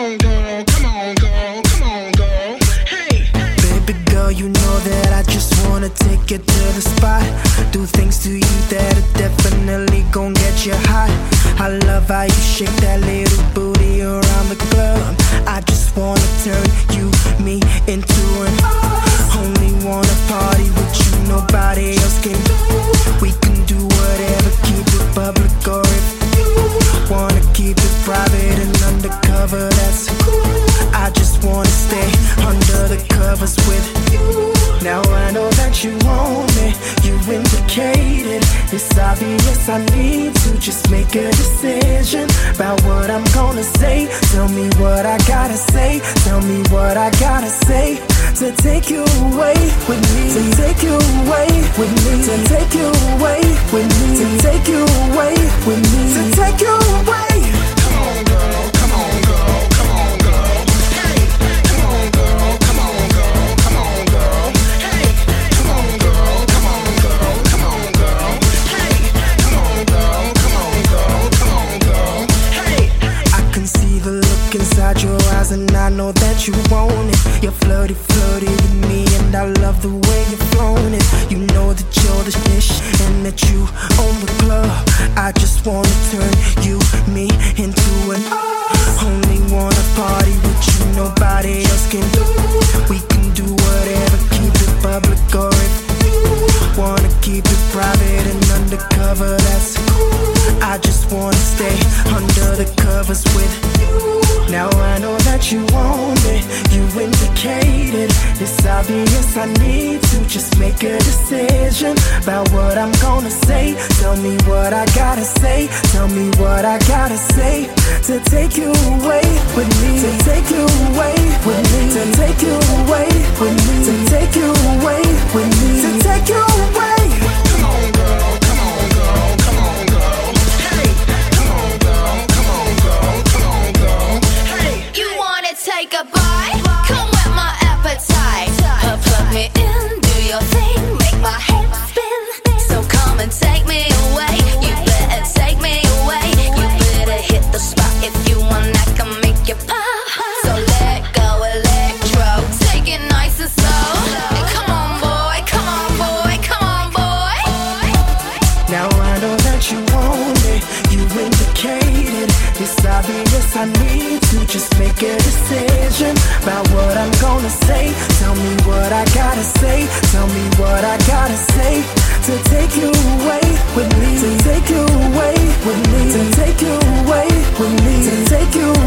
Come on, girl. Come on, girl. Hey. Baby girl, you know that I just wanna take you to the spot. Do things to you that are definitely gon' get you hot. I love how you shake that little booty around the club. I just wanna turn you, me into an only wanna party with you, nobody else can. We can do whatever, keep it public indicated. It's obvious I need to just make a decision about what I'm gonna say. Tell me what I gotta say, tell me what I gotta say. To take you away with me, your eyes, and I know that you want it. You're flirty, flirty with me, and I love the way you're flown it. You know that you're the dish, and that you own the club. I just wanna turn you, me into an only wanna party with you, nobody else can do. We can do whatever, keep it public, or if you wanna keep it private and undercover, that's cool. I just wanna stay under the covers with you. Now I know that you want it, you indicated. It's obvious I need to just make a decision about what I'm gonna say. Tell me what I gotta say, tell me what I gotta say to take you away obvious I need to just make a decision about what I'm gonna say. Tell me what I gotta say, tell me what I gotta say to take you away with me, to take you away with me, to take you away with me, to take you away.